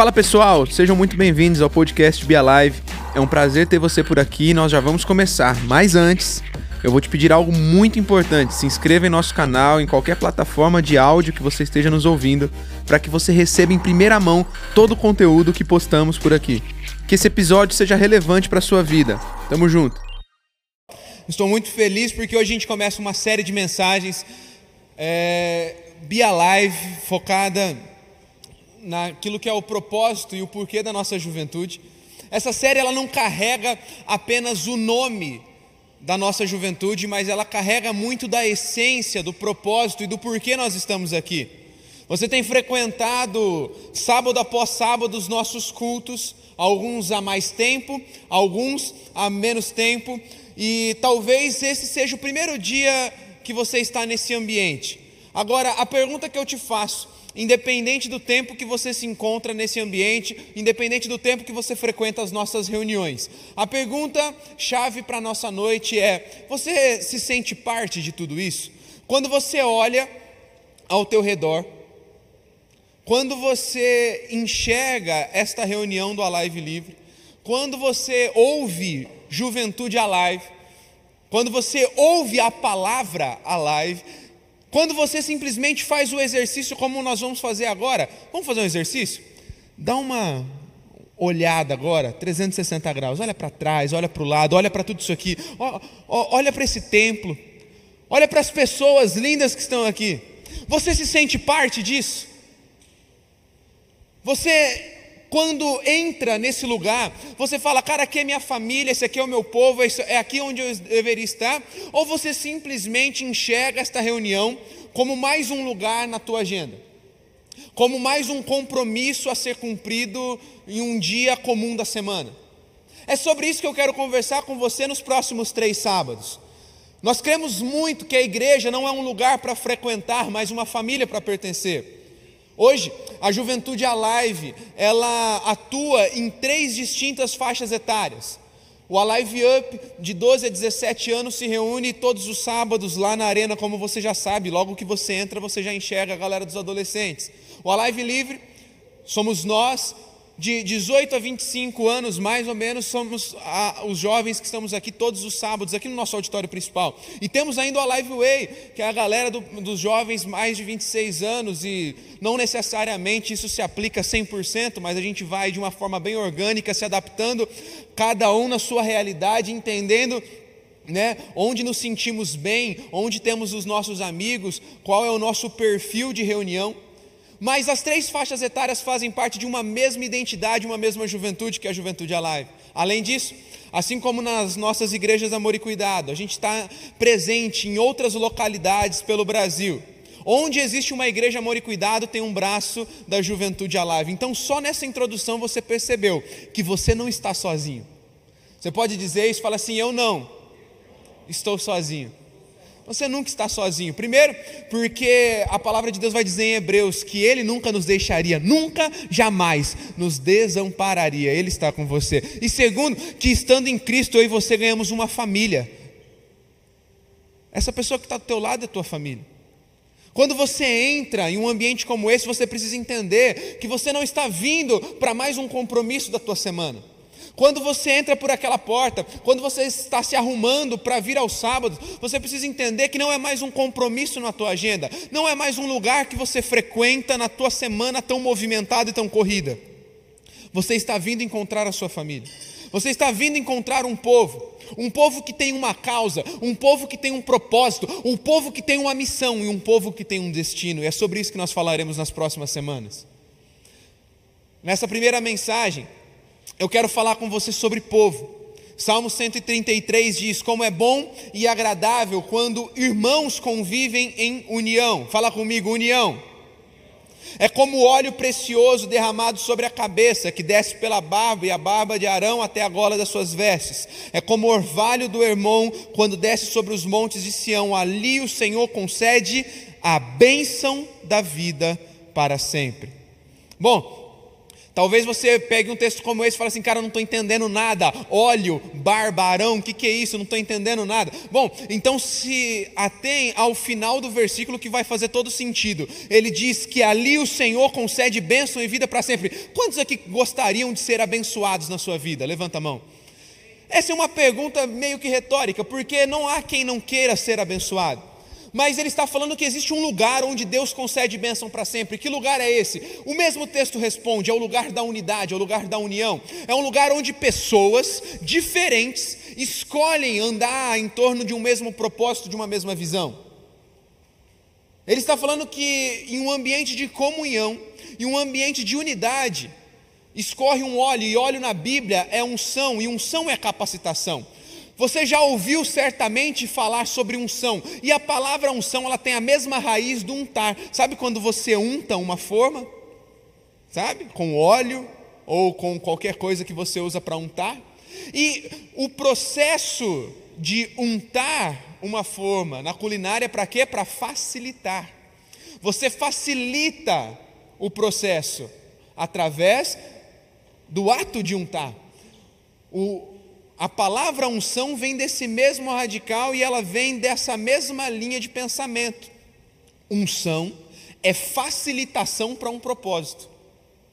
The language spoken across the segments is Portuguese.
Fala pessoal, sejam muito bem-vindos ao podcast Be Alive. É um prazer ter você por aqui e nós já vamos começar. Mas antes, eu vou te pedir algo muito importante. Se inscreva em nosso canal, em qualquer plataforma de áudio que você esteja nos ouvindo, para que você receba em primeira mão todo o conteúdo que postamos por aqui. Que esse episódio seja relevante para sua vida. Tamo junto. Estou muito feliz porque hoje a gente começa uma série de mensagens é, Be Alive, focada naquilo que é o propósito e o porquê da nossa juventude. Essa série ela não carrega apenas o nome da nossa juventude, mas ela carrega muito da essência, do propósito e do porquê nós estamos aqui. Você tem frequentado sábado após sábado os nossos cultos, alguns há mais tempo, alguns há menos tempo, e talvez esse seja o primeiro dia que você está nesse ambiente. Agora, a pergunta que eu te faço independente do tempo que você se encontra nesse ambiente, independente do tempo que você frequenta as nossas reuniões. A pergunta chave para a nossa noite é: você se sente parte de tudo isso? Quando você olha ao teu redor, quando você enxerga esta reunião do Alive Livre, quando você ouve Juventude Alive, quando você ouve a palavra Alive, quando você simplesmente faz o exercício como nós vamos fazer agora, vamos fazer um exercício? Dá uma olhada agora, 360 graus, olha para trás, olha para o lado, olha para tudo isso aqui, olha para esse templo, olha para as pessoas lindas que estão aqui. Você se sente parte disso? Você quando entra nesse lugar, você fala, cara, aqui é minha família, esse aqui é o meu povo, é aqui onde eu deveria estar, ou você simplesmente enxerga esta reunião como mais um lugar na tua agenda, como mais um compromisso a ser cumprido em um dia comum da semana. É sobre isso que eu quero conversar com você nos próximos três sábados. Nós cremos muito que a igreja não é um lugar para frequentar, mas uma família para pertencer. Hoje, a Juventude Alive, ela atua em três distintas faixas etárias. O Alive Up, de 12 a 17 anos, se reúne todos os sábados lá na arena, como você já sabe. Logo que você entra, você já enxerga a galera dos adolescentes. O Alive Livre, somos nós, de 18 a 25 anos, mais ou menos, somos a, os jovens que estamos aqui todos os sábados, aqui no nosso auditório principal. E temos ainda o Live Way, que é a galera do, dos jovens mais de 26 anos, e não necessariamente isso se aplica 100%, mas a gente vai de uma forma bem orgânica, se adaptando, cada um na sua realidade, entendendo né? Onde nos sentimos bem, onde temos os nossos amigos, qual é o nosso perfil de reunião. Mas as três faixas etárias fazem parte de uma mesma identidade, uma mesma juventude, que é a Juventude Alive. Além disso, assim como nas nossas igrejas Amor e Cuidado, a gente está presente em outras localidades pelo Brasil. Onde existe uma igreja Amor e Cuidado, tem um braço da Juventude Alive. Então, só nessa introdução você percebeu que você não está sozinho. Você pode dizer isso, fala assim: Eu não estou sozinho. Você nunca está sozinho. Primeiro, porque a palavra de Deus vai dizer em Hebreus que Ele nunca nos deixaria, nunca, jamais nos desampararia. Ele está com você. E segundo, que estando em Cristo eu e você ganhamos uma família. Essa pessoa que está do teu lado é tua família. Quando você entra em um ambiente como esse, você precisa entender que você não está vindo para mais um compromisso da tua semana. Quando você entra por aquela porta, quando você está se arrumando para vir aos sábados, você precisa entender que não é mais um compromisso na tua agenda, não é mais um lugar que você frequenta na tua semana tão movimentada e tão corrida. Você está vindo encontrar a sua família. Você está vindo encontrar um povo, um povo que tem uma causa, um povo que tem um propósito, um povo que tem uma missão e um povo que tem um destino. E é sobre isso que nós falaremos nas próximas semanas. Nessa primeira mensagem, eu quero falar com você sobre povo. Salmo 133 diz: Como é bom e agradável quando irmãos convivem em união. Fala comigo, união. É como óleo precioso derramado sobre a cabeça, que desce pela barba e a barba de Arão até a gola das suas vestes. É como o orvalho do irmão quando desce sobre os montes de Sião. Ali o Senhor concede a bênção da vida para sempre. Bom, Talvez você pegue um texto como esse e fale assim, cara, não estou entendendo nada. Óleo, barbarão, o que, que é isso? Não estou entendendo nada. Bom, então se atém ao final do versículo que vai fazer todo sentido. Ele diz que ali o Senhor concede bênção e vida para sempre. Quantos aqui gostariam de ser abençoados na sua vida? Levanta a mão. Essa é uma pergunta meio que retórica, porque não há quem não queira ser abençoado. Mas ele está falando que existe um lugar onde Deus concede bênção para sempre. Que lugar é esse? O mesmo texto responde: é o lugar da unidade, é o lugar da união. É um lugar onde pessoas diferentes escolhem andar em torno de um mesmo propósito, de uma mesma visão. Ele está falando que em um ambiente de comunhão, em um ambiente de unidade, escorre um óleo, e óleo na Bíblia é unção, e unção é capacitação. Você já ouviu certamente falar sobre unção, e a palavra unção ela tem a mesma raiz do untar. Sabe quando você unta uma forma? Sabe? Com óleo ou com qualquer coisa que você usa para untar? E o processo de untar uma forma na culinária para quê? Para facilitar. Você facilita o processo através do ato de untar. O, a palavra unção vem desse mesmo radical e ela vem dessa mesma linha de pensamento. Unção é facilitação para um propósito.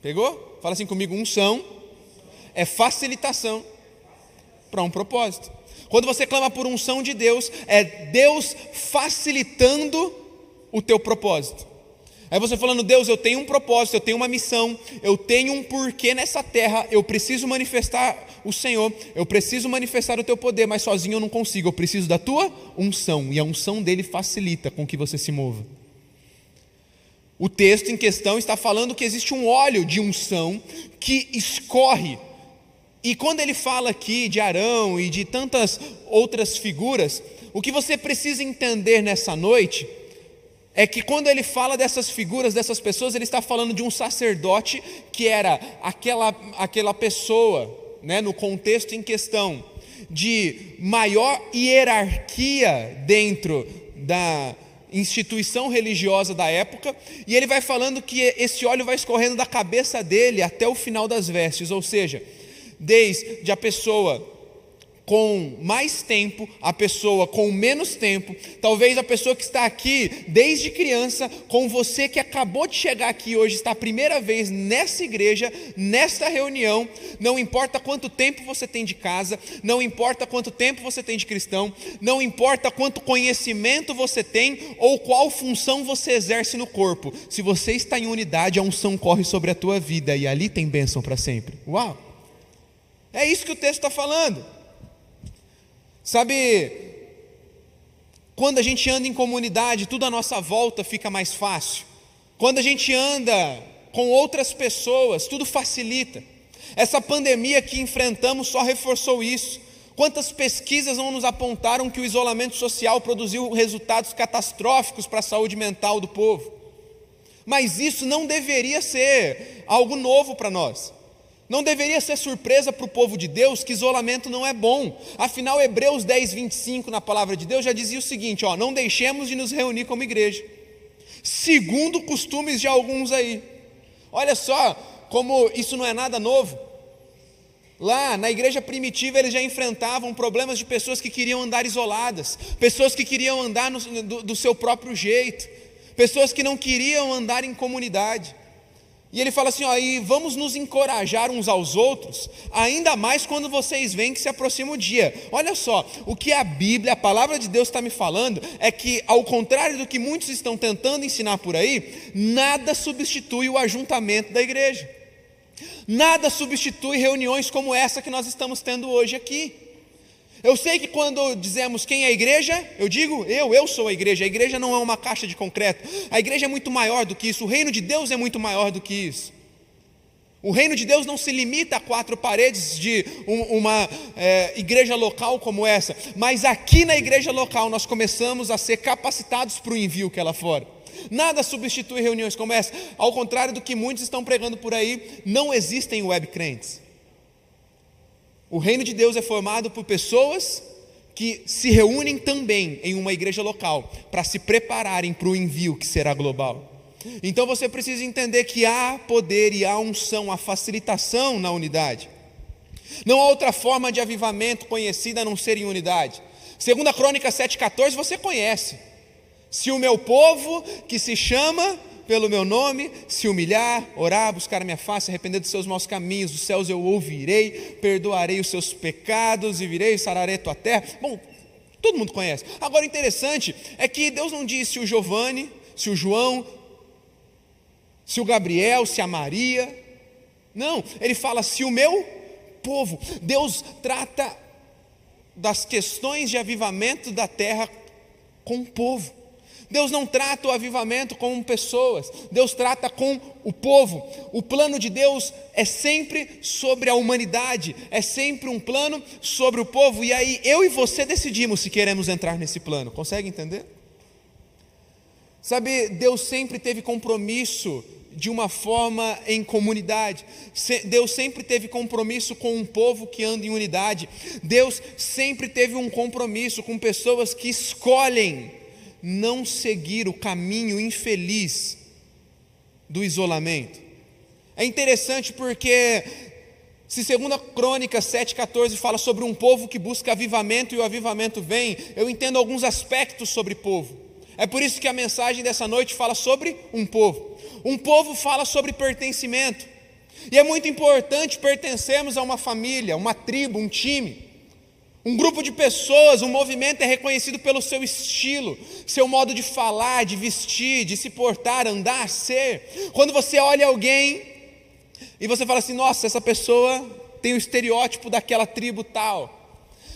Pegou? Fala assim comigo: unção é facilitação para um propósito. Quando você clama por unção de Deus, é Deus facilitando o teu propósito. Aí você falando, Deus, eu tenho um propósito, eu tenho uma missão, eu tenho um porquê nessa terra, eu preciso manifestar o Senhor, eu preciso manifestar o teu poder, mas sozinho eu não consigo, eu preciso da tua unção, e a unção dele facilita com que você se mova. O texto em questão está falando que existe um óleo de unção que escorre. E quando ele fala aqui de Arão e de tantas outras figuras, o que você precisa entender nessa noite é que quando ele fala dessas figuras, dessas pessoas, ele está falando de um sacerdote que era aquela, aquela pessoa, né, no contexto em questão, de maior hierarquia dentro da instituição religiosa da época, e ele vai falando que esse óleo vai escorrendo da cabeça dele até o final das vestes, ou seja, desde a pessoa com mais tempo, a pessoa com menos tempo, talvez a pessoa que está aqui desde criança, com você que acabou de chegar aqui hoje, está a primeira vez nessa igreja, nesta reunião, não importa quanto tempo você tem de casa, não importa quanto tempo você tem de cristão, não importa quanto conhecimento você tem ou qual função você exerce no corpo, se você está em unidade, a unção corre sobre a tua vida e ali tem bênção para sempre. Uau! É isso que o texto está falando. Sabe, quando a gente anda em comunidade, tudo à nossa volta fica mais fácil. Quando a gente anda com outras pessoas, tudo facilita. Essa pandemia que enfrentamos só reforçou isso. Quantas pesquisas não nos apontaram que o isolamento social produziu resultados catastróficos para a saúde mental do povo? Mas isso não deveria ser algo novo para nós. Não deveria ser surpresa para o povo de Deus que isolamento não é bom. Afinal, Hebreus 10, 25, na palavra de Deus, já dizia o seguinte: ó, não deixemos de nos reunir como igreja, segundo costumes de alguns aí. Olha só como isso não é nada novo. Lá na igreja primitiva eles já enfrentavam problemas de pessoas que queriam andar isoladas, pessoas que queriam andar no, do, do seu próprio jeito, pessoas que não queriam andar em comunidade. E ele fala assim: ó, e vamos nos encorajar uns aos outros, ainda mais quando vocês veem que se aproxima o dia. Olha só, o que a Bíblia, a palavra de Deus está me falando, é que, ao contrário do que muitos estão tentando ensinar por aí, nada substitui o ajuntamento da igreja, nada substitui reuniões como essa que nós estamos tendo hoje aqui. Eu sei que quando dizemos quem é a igreja, eu digo eu, eu sou a igreja. A igreja não é uma caixa de concreto. A igreja é muito maior do que isso. O reino de Deus é muito maior do que isso. O reino de Deus não se limita a quatro paredes de uma é, igreja local como essa, mas aqui na igreja local nós começamos a ser capacitados para o envio que é lá fora. Nada substitui reuniões como essa, ao contrário do que muitos estão pregando por aí, não existem web crentes. O reino de Deus é formado por pessoas que se reúnem também em uma igreja local para se prepararem para o envio que será global. Então você precisa entender que há poder e há unção, há facilitação na unidade. Não há outra forma de avivamento conhecida a não ser em unidade. Segunda Crônica 7,14 você conhece. Se o meu povo, que se chama pelo meu nome, se humilhar, orar, buscar a minha face, arrepender dos seus maus caminhos, dos céus eu ouvirei, perdoarei os seus pecados e virei sararei tua terra. Bom, todo mundo conhece. Agora, interessante é que Deus não disse se o Giovanni, se o João, se o Gabriel, se a Maria. Não, ele fala se o meu povo. Deus trata das questões de avivamento da terra com o povo. Deus não trata o avivamento com pessoas, Deus trata com o povo. O plano de Deus é sempre sobre a humanidade, é sempre um plano sobre o povo, e aí eu e você decidimos se queremos entrar nesse plano. Consegue entender? Sabe, Deus sempre teve compromisso de uma forma em comunidade. Deus sempre teve compromisso com um povo que anda em unidade. Deus sempre teve um compromisso com pessoas que escolhem não seguir o caminho infeliz do isolamento. É interessante porque se segunda Crônica 7,14 fala sobre um povo que busca avivamento e o avivamento vem, eu entendo alguns aspectos sobre povo. É por isso que a mensagem dessa noite fala sobre um povo. Um povo fala sobre pertencimento. E é muito importante pertencermos a uma família, uma tribo, um time. Um grupo de pessoas, um movimento é reconhecido pelo seu estilo, seu modo de falar, de vestir, de se portar, andar, ser. Quando você olha alguém e você fala assim: nossa, essa pessoa tem o estereótipo daquela tribo tal.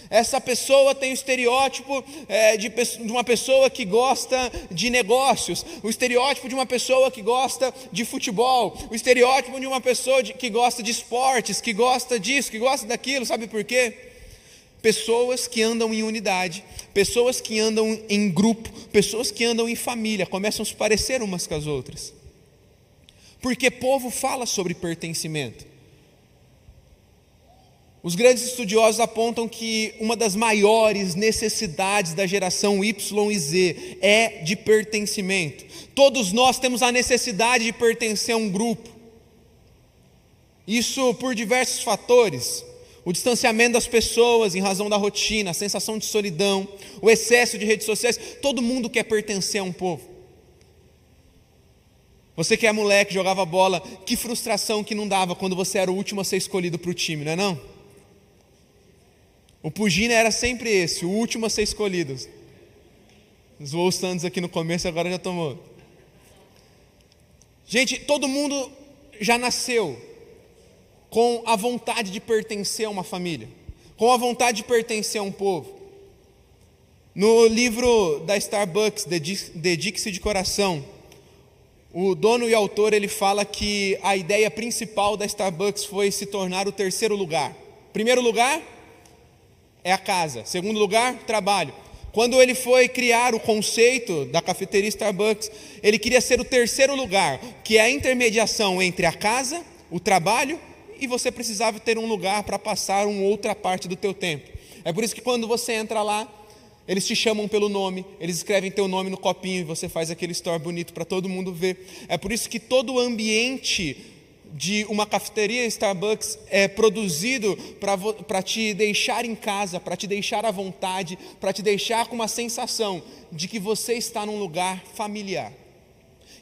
Essa pessoa tem o estereótipo é, de, de uma pessoa que gosta de negócios, o estereótipo de uma pessoa que gosta de futebol, o estereótipo de uma pessoa de, que gosta de esportes, que gosta disso, que gosta daquilo, sabe por quê? Pessoas que andam em unidade, pessoas que andam em grupo, pessoas que andam em família, começam a se parecer umas com as outras. Porque povo fala sobre pertencimento. Os grandes estudiosos apontam que uma das maiores necessidades da geração Y e Z é de pertencimento. Todos nós temos a necessidade de pertencer a um grupo. Isso por diversos fatores o distanciamento das pessoas em razão da rotina, a sensação de solidão, o excesso de redes sociais, todo mundo quer pertencer a um povo. Você que é moleque, jogava bola, que frustração que não dava quando você era o último a ser escolhido para o time, não é não? O Pugina era sempre esse, o último a ser escolhido. Zoou o Santos aqui no começo, agora já tomou. Gente, todo mundo já nasceu com a vontade de pertencer a uma família, com a vontade de pertencer a um povo. No livro da Starbucks, Dedique-se de Coração, o dono e autor ele fala que a ideia principal da Starbucks foi se tornar o terceiro lugar. Primeiro lugar é a casa, segundo lugar, trabalho. Quando ele foi criar o conceito da cafeteria Starbucks, ele queria ser o terceiro lugar, que é a intermediação entre a casa, o trabalho e você precisava ter um lugar para passar uma outra parte do teu tempo. É por isso que quando você entra lá, eles te chamam pelo nome, eles escrevem teu nome no copinho e você faz aquele store bonito para todo mundo ver. É por isso que todo o ambiente de uma cafeteria Starbucks é produzido para te deixar em casa, para te deixar à vontade, para te deixar com uma sensação de que você está num lugar familiar.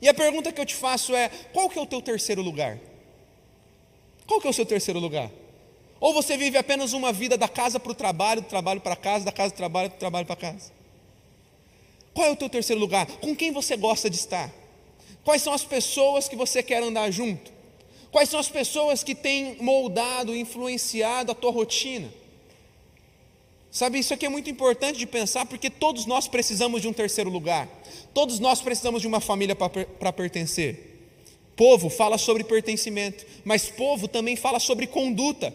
E a pergunta que eu te faço é: qual que é o teu terceiro lugar? Qual que é o seu terceiro lugar? Ou você vive apenas uma vida da casa para o trabalho, do trabalho para casa, da casa para o trabalho, do trabalho para casa? Qual é o teu terceiro lugar? Com quem você gosta de estar? Quais são as pessoas que você quer andar junto? Quais são as pessoas que têm moldado, influenciado a tua rotina? Sabe, isso aqui é muito importante de pensar porque todos nós precisamos de um terceiro lugar. Todos nós precisamos de uma família para pertencer. Povo fala sobre pertencimento, mas povo também fala sobre conduta.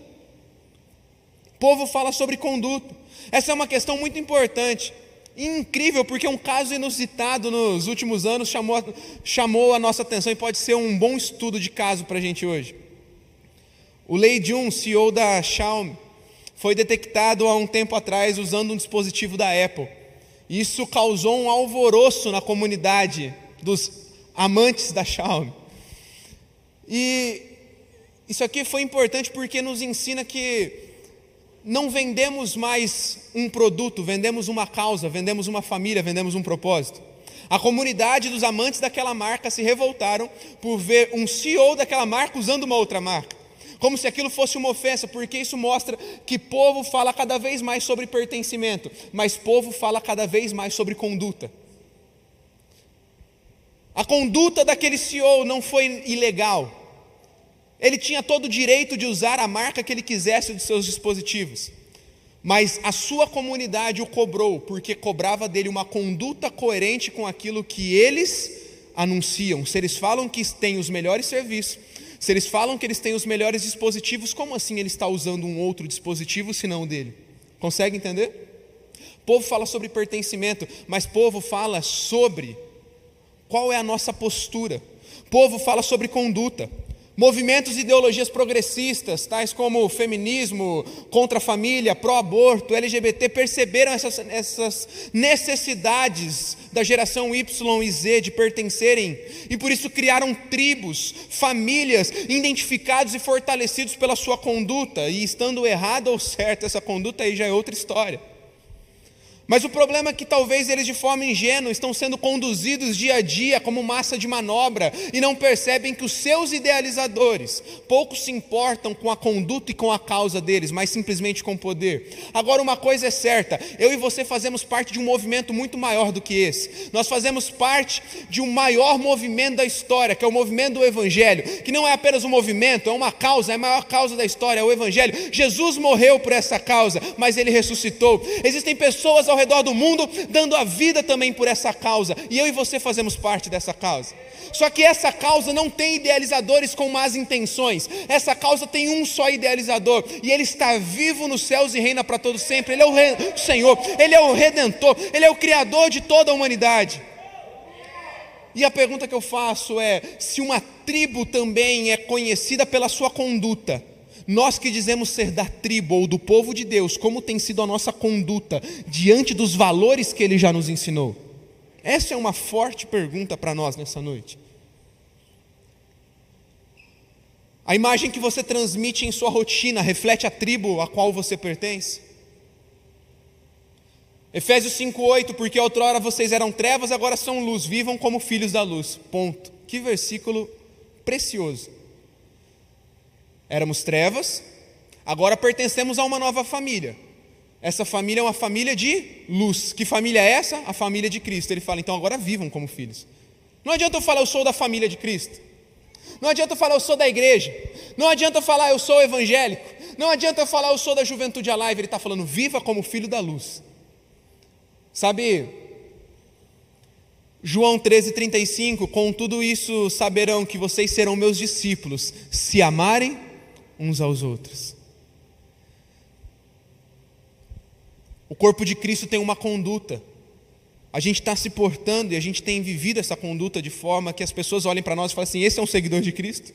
Povo fala sobre conduta. Essa é uma questão muito importante. incrível, porque um caso inusitado nos últimos anos chamou, chamou a nossa atenção e pode ser um bom estudo de caso para a gente hoje. O Lei Jun, CEO da Xiaomi, foi detectado há um tempo atrás usando um dispositivo da Apple. Isso causou um alvoroço na comunidade dos amantes da Xiaomi. E isso aqui foi importante porque nos ensina que não vendemos mais um produto, vendemos uma causa, vendemos uma família, vendemos um propósito. A comunidade dos amantes daquela marca se revoltaram por ver um CEO daquela marca usando uma outra marca. Como se aquilo fosse uma ofensa, porque isso mostra que povo fala cada vez mais sobre pertencimento, mas povo fala cada vez mais sobre conduta. A conduta daquele CEO não foi ilegal. Ele tinha todo o direito de usar a marca que ele quisesse dos seus dispositivos. Mas a sua comunidade o cobrou, porque cobrava dele uma conduta coerente com aquilo que eles anunciam. Se eles falam que têm os melhores serviços, se eles falam que eles têm os melhores dispositivos, como assim ele está usando um outro dispositivo senão o dele? Consegue entender? Povo fala sobre pertencimento, mas povo fala sobre qual é a nossa postura? O povo fala sobre conduta. Movimentos e ideologias progressistas, tais como feminismo, contra a família, pró-aborto, LGBT, perceberam essas, essas, necessidades da geração Y e Z de pertencerem e por isso criaram tribos, famílias, identificados e fortalecidos pela sua conduta. E estando errada ou certa essa conduta aí já é outra história. Mas o problema é que talvez eles, de forma ingênua, estão sendo conduzidos dia a dia como massa de manobra e não percebem que os seus idealizadores pouco se importam com a conduta e com a causa deles, mas simplesmente com o poder. Agora, uma coisa é certa: eu e você fazemos parte de um movimento muito maior do que esse. Nós fazemos parte de um maior movimento da história, que é o movimento do Evangelho, que não é apenas um movimento, é uma causa, é a maior causa da história, é o Evangelho. Jesus morreu por essa causa, mas ele ressuscitou. Existem pessoas ao redor do mundo, dando a vida também por essa causa, e eu e você fazemos parte dessa causa. Só que essa causa não tem idealizadores com más intenções, essa causa tem um só idealizador, e ele está vivo nos céus e reina para todos sempre. Ele é o Senhor, ele é o redentor, ele é o criador de toda a humanidade. E a pergunta que eu faço é: se uma tribo também é conhecida pela sua conduta, nós que dizemos ser da tribo ou do povo de Deus, como tem sido a nossa conduta diante dos valores que ele já nos ensinou? Essa é uma forte pergunta para nós nessa noite. A imagem que você transmite em sua rotina reflete a tribo a qual você pertence? Efésios 5:8, porque outrora vocês eram trevas, agora são luz, vivam como filhos da luz. Ponto. Que versículo precioso. Éramos trevas, agora pertencemos a uma nova família. Essa família é uma família de luz. Que família é essa? A família de Cristo. Ele fala, então agora vivam como filhos. Não adianta eu falar, eu sou da família de Cristo. Não adianta eu falar, eu sou da igreja. Não adianta eu falar, eu sou evangélico. Não adianta eu falar, eu sou da juventude alive. Ele está falando, viva como filho da luz. Sabe, João 13,35: Com tudo isso saberão que vocês serão meus discípulos, se amarem uns aos outros. O corpo de Cristo tem uma conduta. A gente está se portando e a gente tem vivido essa conduta de forma que as pessoas olhem para nós e falem assim: esse é um seguidor de Cristo.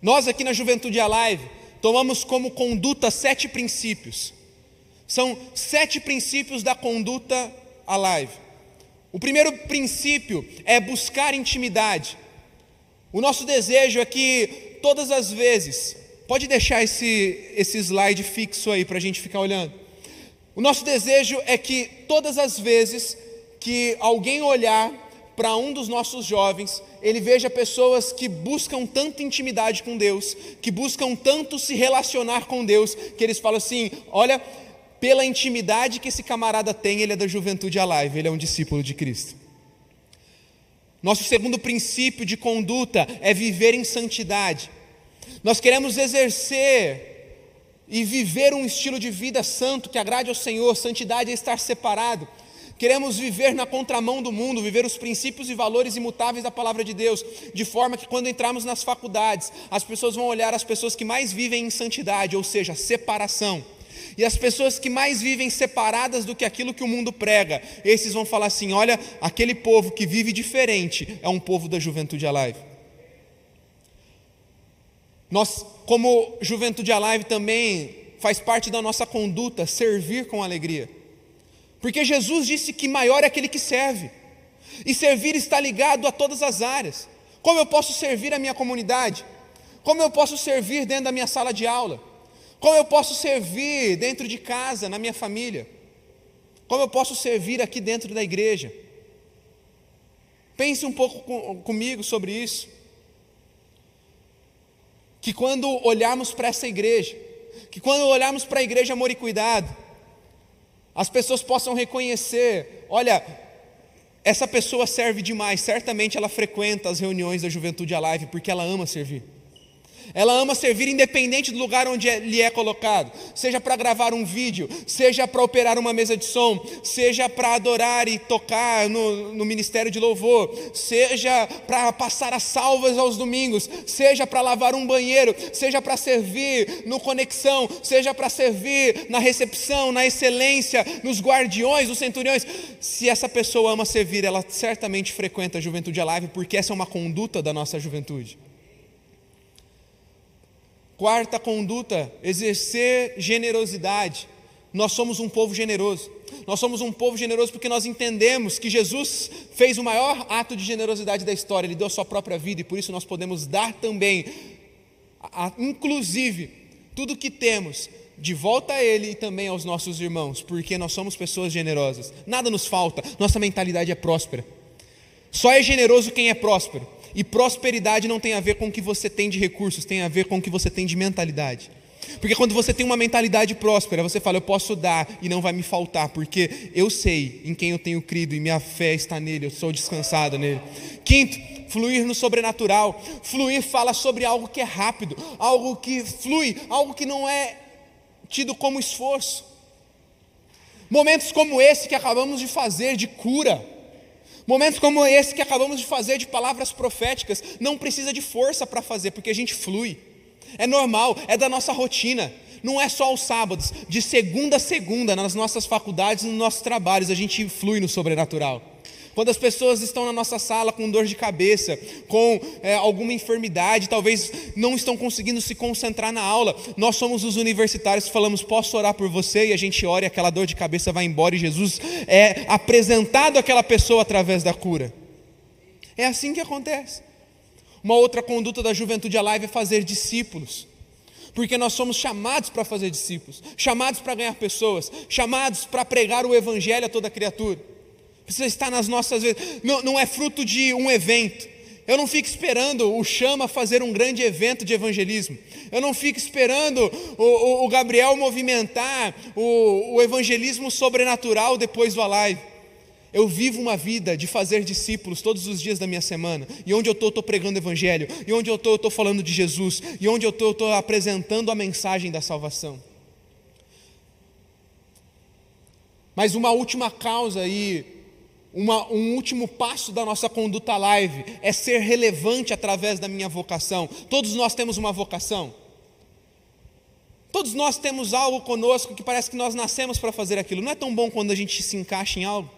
Nós aqui na Juventude Alive tomamos como conduta sete princípios. São sete princípios da conduta Alive. O primeiro princípio é buscar intimidade. O nosso desejo é que todas as vezes, pode deixar esse, esse slide fixo aí para a gente ficar olhando. O nosso desejo é que todas as vezes que alguém olhar para um dos nossos jovens, ele veja pessoas que buscam tanta intimidade com Deus, que buscam tanto se relacionar com Deus, que eles falam assim: olha, pela intimidade que esse camarada tem, ele é da juventude alive, ele é um discípulo de Cristo. Nosso segundo princípio de conduta é viver em santidade. Nós queremos exercer e viver um estilo de vida santo que agrade ao Senhor. Santidade é estar separado. Queremos viver na contramão do mundo, viver os princípios e valores imutáveis da palavra de Deus, de forma que quando entrarmos nas faculdades, as pessoas vão olhar as pessoas que mais vivem em santidade, ou seja, separação. E as pessoas que mais vivem separadas do que aquilo que o mundo prega, esses vão falar assim: olha, aquele povo que vive diferente é um povo da juventude alive. Nós, como Juventude Alive, também faz parte da nossa conduta servir com alegria. Porque Jesus disse que maior é aquele que serve. E servir está ligado a todas as áreas. Como eu posso servir a minha comunidade? Como eu posso servir dentro da minha sala de aula? Como eu posso servir dentro de casa, na minha família? Como eu posso servir aqui dentro da igreja? Pense um pouco com, comigo sobre isso. Que quando olharmos para essa igreja, que quando olharmos para a igreja Amor e Cuidado, as pessoas possam reconhecer: olha, essa pessoa serve demais, certamente ela frequenta as reuniões da Juventude Alive porque ela ama servir. Ela ama servir independente do lugar onde é, lhe é colocado, seja para gravar um vídeo, seja para operar uma mesa de som, seja para adorar e tocar no, no ministério de louvor, seja para passar as salvas aos domingos, seja para lavar um banheiro, seja para servir no conexão, seja para servir na recepção, na excelência, nos guardiões, nos centuriões. Se essa pessoa ama servir, ela certamente frequenta a Juventude Alive, porque essa é uma conduta da nossa juventude. Quarta conduta, exercer generosidade. Nós somos um povo generoso. Nós somos um povo generoso porque nós entendemos que Jesus fez o maior ato de generosidade da história, ele deu a sua própria vida e por isso nós podemos dar também, inclusive, tudo que temos de volta a Ele e também aos nossos irmãos, porque nós somos pessoas generosas. Nada nos falta, nossa mentalidade é próspera. Só é generoso quem é próspero. E prosperidade não tem a ver com o que você tem de recursos, tem a ver com o que você tem de mentalidade. Porque quando você tem uma mentalidade próspera, você fala, eu posso dar e não vai me faltar, porque eu sei em quem eu tenho crido e minha fé está nele, eu sou descansado nele. Quinto, fluir no sobrenatural. Fluir fala sobre algo que é rápido, algo que flui, algo que não é tido como esforço. Momentos como esse que acabamos de fazer, de cura, Momentos como esse que acabamos de fazer de palavras proféticas, não precisa de força para fazer, porque a gente flui. É normal, é da nossa rotina. Não é só os sábados, de segunda a segunda, nas nossas faculdades, nos nossos trabalhos, a gente flui no sobrenatural. Quando as pessoas estão na nossa sala com dor de cabeça, com é, alguma enfermidade, talvez não estão conseguindo se concentrar na aula, nós somos os universitários que falamos: posso orar por você? E a gente ora e aquela dor de cabeça vai embora e Jesus é apresentado àquela pessoa através da cura. É assim que acontece. Uma outra conduta da juventude alive é fazer discípulos porque nós somos chamados para fazer discípulos, chamados para ganhar pessoas, chamados para pregar o Evangelho a toda criatura precisa estar nas nossas vezes. Não, não é fruto de um evento. Eu não fico esperando o Chama fazer um grande evento de evangelismo. Eu não fico esperando o, o, o Gabriel movimentar o, o, evangelismo sobrenatural depois do live. Eu vivo uma vida de fazer discípulos todos os dias da minha semana. E onde eu estou, estou pregando evangelho. E onde eu estou, eu estou falando de Jesus. E onde eu estou, eu estou apresentando a mensagem da salvação. Mas uma última causa aí uma, um último passo da nossa conduta live é ser relevante através da minha vocação. Todos nós temos uma vocação. Todos nós temos algo conosco que parece que nós nascemos para fazer aquilo. Não é tão bom quando a gente se encaixa em algo.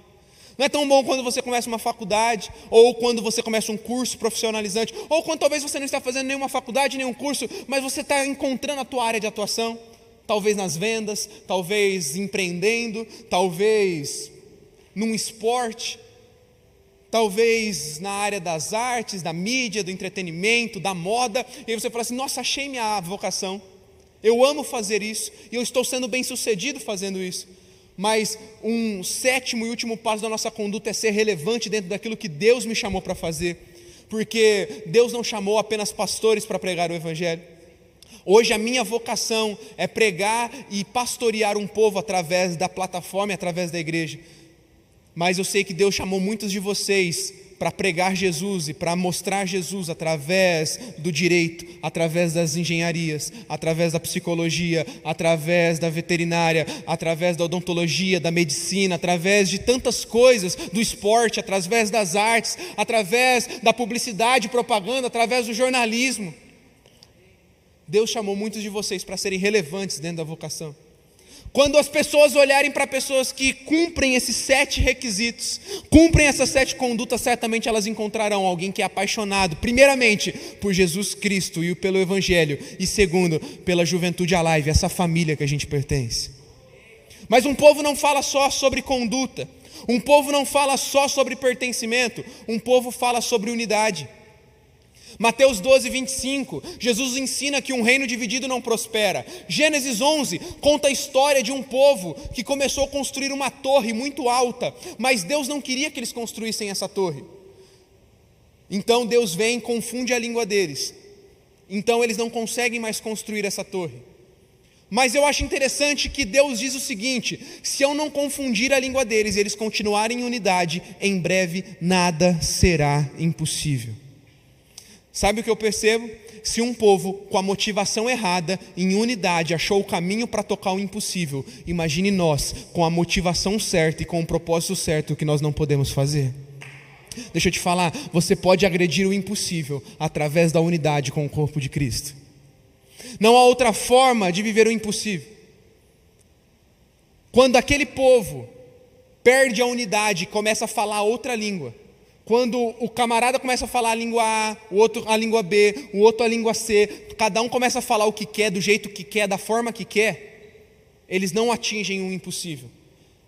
Não é tão bom quando você começa uma faculdade, ou quando você começa um curso profissionalizante, ou quando talvez você não está fazendo nenhuma faculdade, nenhum curso, mas você está encontrando a tua área de atuação. Talvez nas vendas, talvez empreendendo, talvez num esporte, talvez na área das artes, da mídia, do entretenimento, da moda, e aí você fala assim: nossa, achei minha vocação, eu amo fazer isso, e eu estou sendo bem sucedido fazendo isso. Mas um sétimo e último passo da nossa conduta é ser relevante dentro daquilo que Deus me chamou para fazer, porque Deus não chamou apenas pastores para pregar o Evangelho. Hoje a minha vocação é pregar e pastorear um povo através da plataforma, através da igreja mas eu sei que Deus chamou muitos de vocês para pregar Jesus e para mostrar Jesus através do direito, através das engenharias, através da psicologia, através da veterinária, através da odontologia, da medicina, através de tantas coisas, do esporte, através das artes, através da publicidade, propaganda, através do jornalismo. Deus chamou muitos de vocês para serem relevantes dentro da vocação. Quando as pessoas olharem para pessoas que cumprem esses sete requisitos, cumprem essas sete condutas, certamente elas encontrarão alguém que é apaixonado, primeiramente, por Jesus Cristo e pelo Evangelho, e segundo, pela juventude alive, essa família que a gente pertence. Mas um povo não fala só sobre conduta, Um povo não fala só sobre pertencimento, um povo fala sobre unidade. Mateus 12, 25, Jesus ensina que um reino dividido não prospera. Gênesis 11 conta a história de um povo que começou a construir uma torre muito alta, mas Deus não queria que eles construíssem essa torre. Então Deus vem e confunde a língua deles. Então eles não conseguem mais construir essa torre. Mas eu acho interessante que Deus diz o seguinte: se eu não confundir a língua deles e eles continuarem em unidade, em breve nada será impossível. Sabe o que eu percebo? Se um povo com a motivação errada, em unidade, achou o caminho para tocar o impossível, imagine nós com a motivação certa e com o propósito certo o que nós não podemos fazer. Deixa eu te falar, você pode agredir o impossível através da unidade com o corpo de Cristo. Não há outra forma de viver o impossível. Quando aquele povo perde a unidade e começa a falar outra língua, quando o camarada começa a falar a língua A, o outro a língua B, o outro a língua C, cada um começa a falar o que quer, do jeito que quer, da forma que quer, eles não atingem o impossível.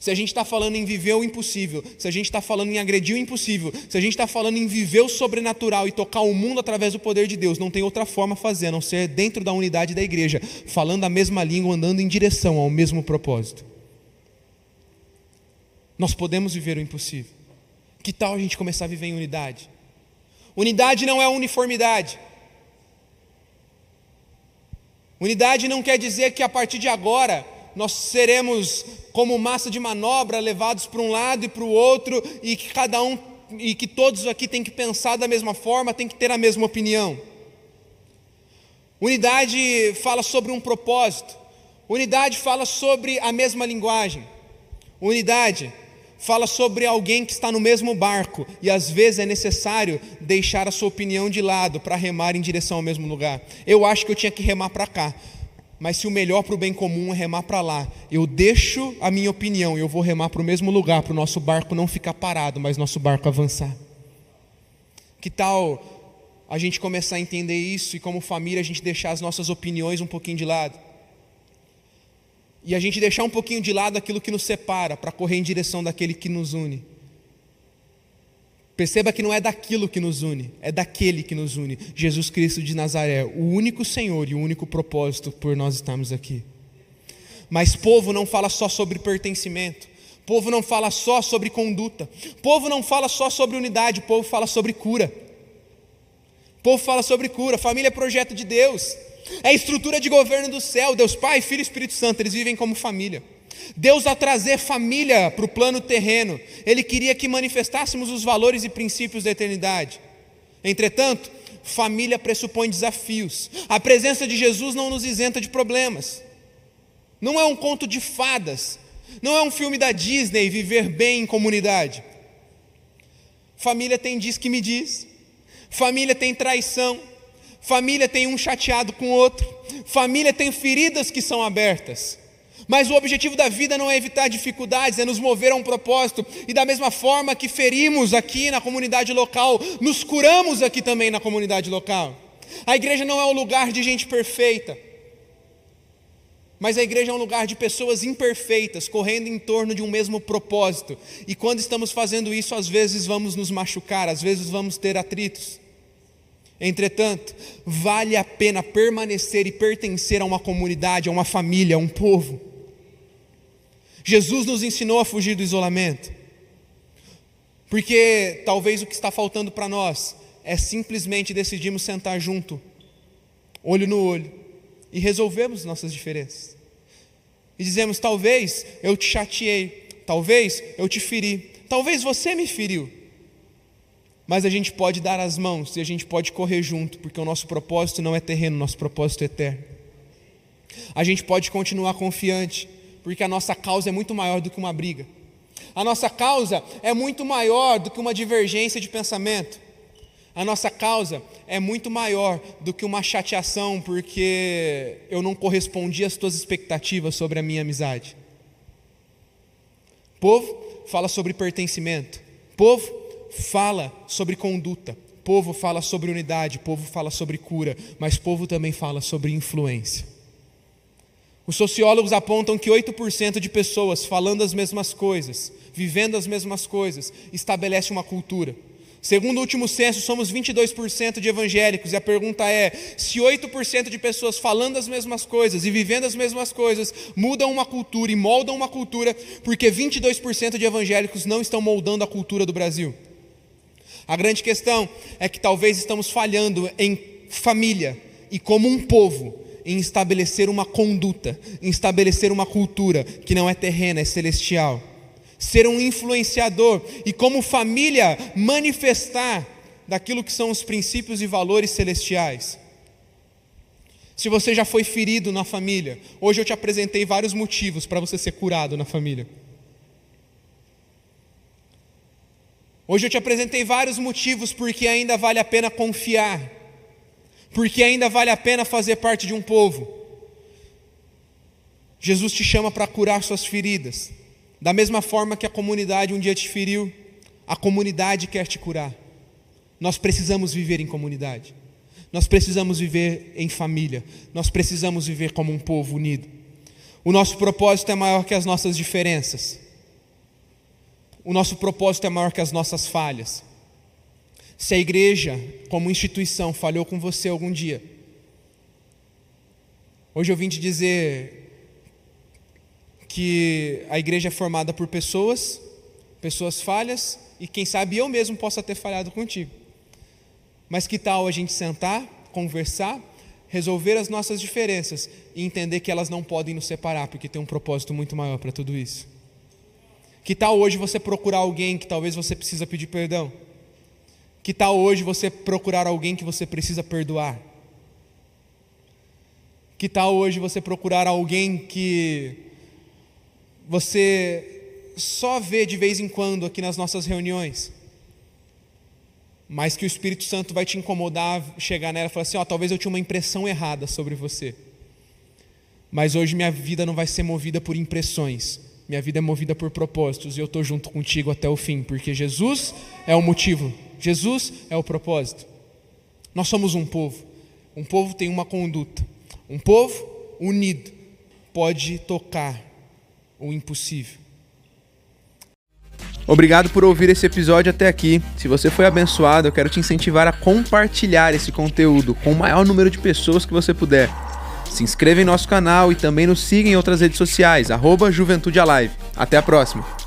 Se a gente está falando em viver o impossível, se a gente está falando em agredir o impossível, se a gente está falando em viver o sobrenatural e tocar o mundo através do poder de Deus, não tem outra forma a fazer a não ser dentro da unidade da igreja, falando a mesma língua, andando em direção ao mesmo propósito. Nós podemos viver o impossível. Que tal a gente começar a viver em unidade? Unidade não é uniformidade. Unidade não quer dizer que a partir de agora nós seremos como massa de manobra levados para um lado e para o outro e que cada um e que todos aqui têm que pensar da mesma forma, têm que ter a mesma opinião. Unidade fala sobre um propósito. Unidade fala sobre a mesma linguagem. Unidade fala sobre alguém que está no mesmo barco e às vezes é necessário deixar a sua opinião de lado para remar em direção ao mesmo lugar. Eu acho que eu tinha que remar para cá, mas se o melhor para o bem comum é remar para lá, eu deixo a minha opinião e eu vou remar para o mesmo lugar, para o nosso barco não ficar parado, mas nosso barco avançar. Que tal a gente começar a entender isso e, como família, a gente deixar as nossas opiniões um pouquinho de lado? E a gente deixar um pouquinho de lado aquilo que nos separa, para correr em direção daquele que nos une. Perceba que não é daquilo que nos une, é daquele que nos une, Jesus Cristo de Nazaré, o único Senhor e o único propósito por nós estarmos aqui. Mas povo não fala só sobre pertencimento, povo não fala só sobre conduta, povo não fala só sobre unidade, povo fala sobre cura. Povo fala sobre cura, família é projeto de Deus, é estrutura de governo do céu, Deus Pai, Filho e Espírito Santo, eles vivem como família. Deus, ao trazer família para o plano terreno, Ele queria que manifestássemos os valores e princípios da eternidade. Entretanto, família pressupõe desafios. A presença de Jesus não nos isenta de problemas. Não é um conto de fadas. Não é um filme da Disney viver bem em comunidade. Família tem diz que me diz. Família tem traição. Família tem um chateado com o outro. Família tem feridas que são abertas. Mas o objetivo da vida não é evitar dificuldades, é nos mover a um propósito. E da mesma forma que ferimos aqui na comunidade local, nos curamos aqui também na comunidade local. A igreja não é um lugar de gente perfeita, mas a igreja é um lugar de pessoas imperfeitas, correndo em torno de um mesmo propósito. E quando estamos fazendo isso, às vezes vamos nos machucar, às vezes vamos ter atritos. Entretanto, vale a pena permanecer e pertencer a uma comunidade, a uma família, a um povo. Jesus nos ensinou a fugir do isolamento, porque talvez o que está faltando para nós é simplesmente decidirmos sentar junto, olho no olho, e resolvermos nossas diferenças. E dizemos: talvez eu te chateei, talvez eu te feri, talvez você me feriu. Mas a gente pode dar as mãos e a gente pode correr junto, porque o nosso propósito não é terreno, nosso propósito é eterno. A gente pode continuar confiante, porque a nossa causa é muito maior do que uma briga. A nossa causa é muito maior do que uma divergência de pensamento. A nossa causa é muito maior do que uma chateação porque eu não correspondi às tuas expectativas sobre a minha amizade. Povo fala sobre pertencimento. Povo fala sobre conduta. Povo fala sobre unidade, povo fala sobre cura, mas povo também fala sobre influência. Os sociólogos apontam que 8% de pessoas falando as mesmas coisas, vivendo as mesmas coisas, estabelece uma cultura. Segundo o último censo, somos 22% de evangélicos, e a pergunta é: se 8% de pessoas falando as mesmas coisas e vivendo as mesmas coisas mudam uma cultura e moldam uma cultura, porque 22% de evangélicos não estão moldando a cultura do Brasil? A grande questão é que talvez estamos falhando em família e como um povo em estabelecer uma conduta, em estabelecer uma cultura que não é terrena, é celestial. Ser um influenciador e, como família, manifestar daquilo que são os princípios e valores celestiais. Se você já foi ferido na família, hoje eu te apresentei vários motivos para você ser curado na família. Hoje eu te apresentei vários motivos porque ainda vale a pena confiar porque ainda vale a pena fazer parte de um povo. Jesus te chama para curar suas feridas, da mesma forma que a comunidade um dia te feriu, a comunidade quer te curar. Nós precisamos viver em comunidade, nós precisamos viver em família, nós precisamos viver como um povo unido. O nosso propósito é maior que as nossas diferenças, o nosso propósito é maior que as nossas falhas. Se a igreja, como instituição, falhou com você algum dia, hoje eu vim te dizer que a igreja é formada por pessoas, pessoas falhas, e quem sabe eu mesmo possa ter falhado contigo. Mas que tal a gente sentar, conversar, resolver as nossas diferenças e entender que elas não podem nos separar, porque tem um propósito muito maior para tudo isso? Que tal hoje você procurar alguém que talvez você precisa pedir perdão? Que tal hoje você procurar alguém que você precisa perdoar? Que tal hoje você procurar alguém que você só vê de vez em quando aqui nas nossas reuniões, mas que o Espírito Santo vai te incomodar, chegar nela e falar assim: ó, oh, talvez eu tinha uma impressão errada sobre você, mas hoje minha vida não vai ser movida por impressões, minha vida é movida por propósitos e eu estou junto contigo até o fim, porque Jesus é o motivo Jesus é o propósito. Nós somos um povo. Um povo tem uma conduta. Um povo unido pode tocar o impossível. Obrigado por ouvir esse episódio até aqui. Se você foi abençoado, eu quero te incentivar a compartilhar esse conteúdo com o maior número de pessoas que você puder. Se inscreva em nosso canal e também nos siga em outras redes sociais, arroba Juventude Alive. Até a próxima!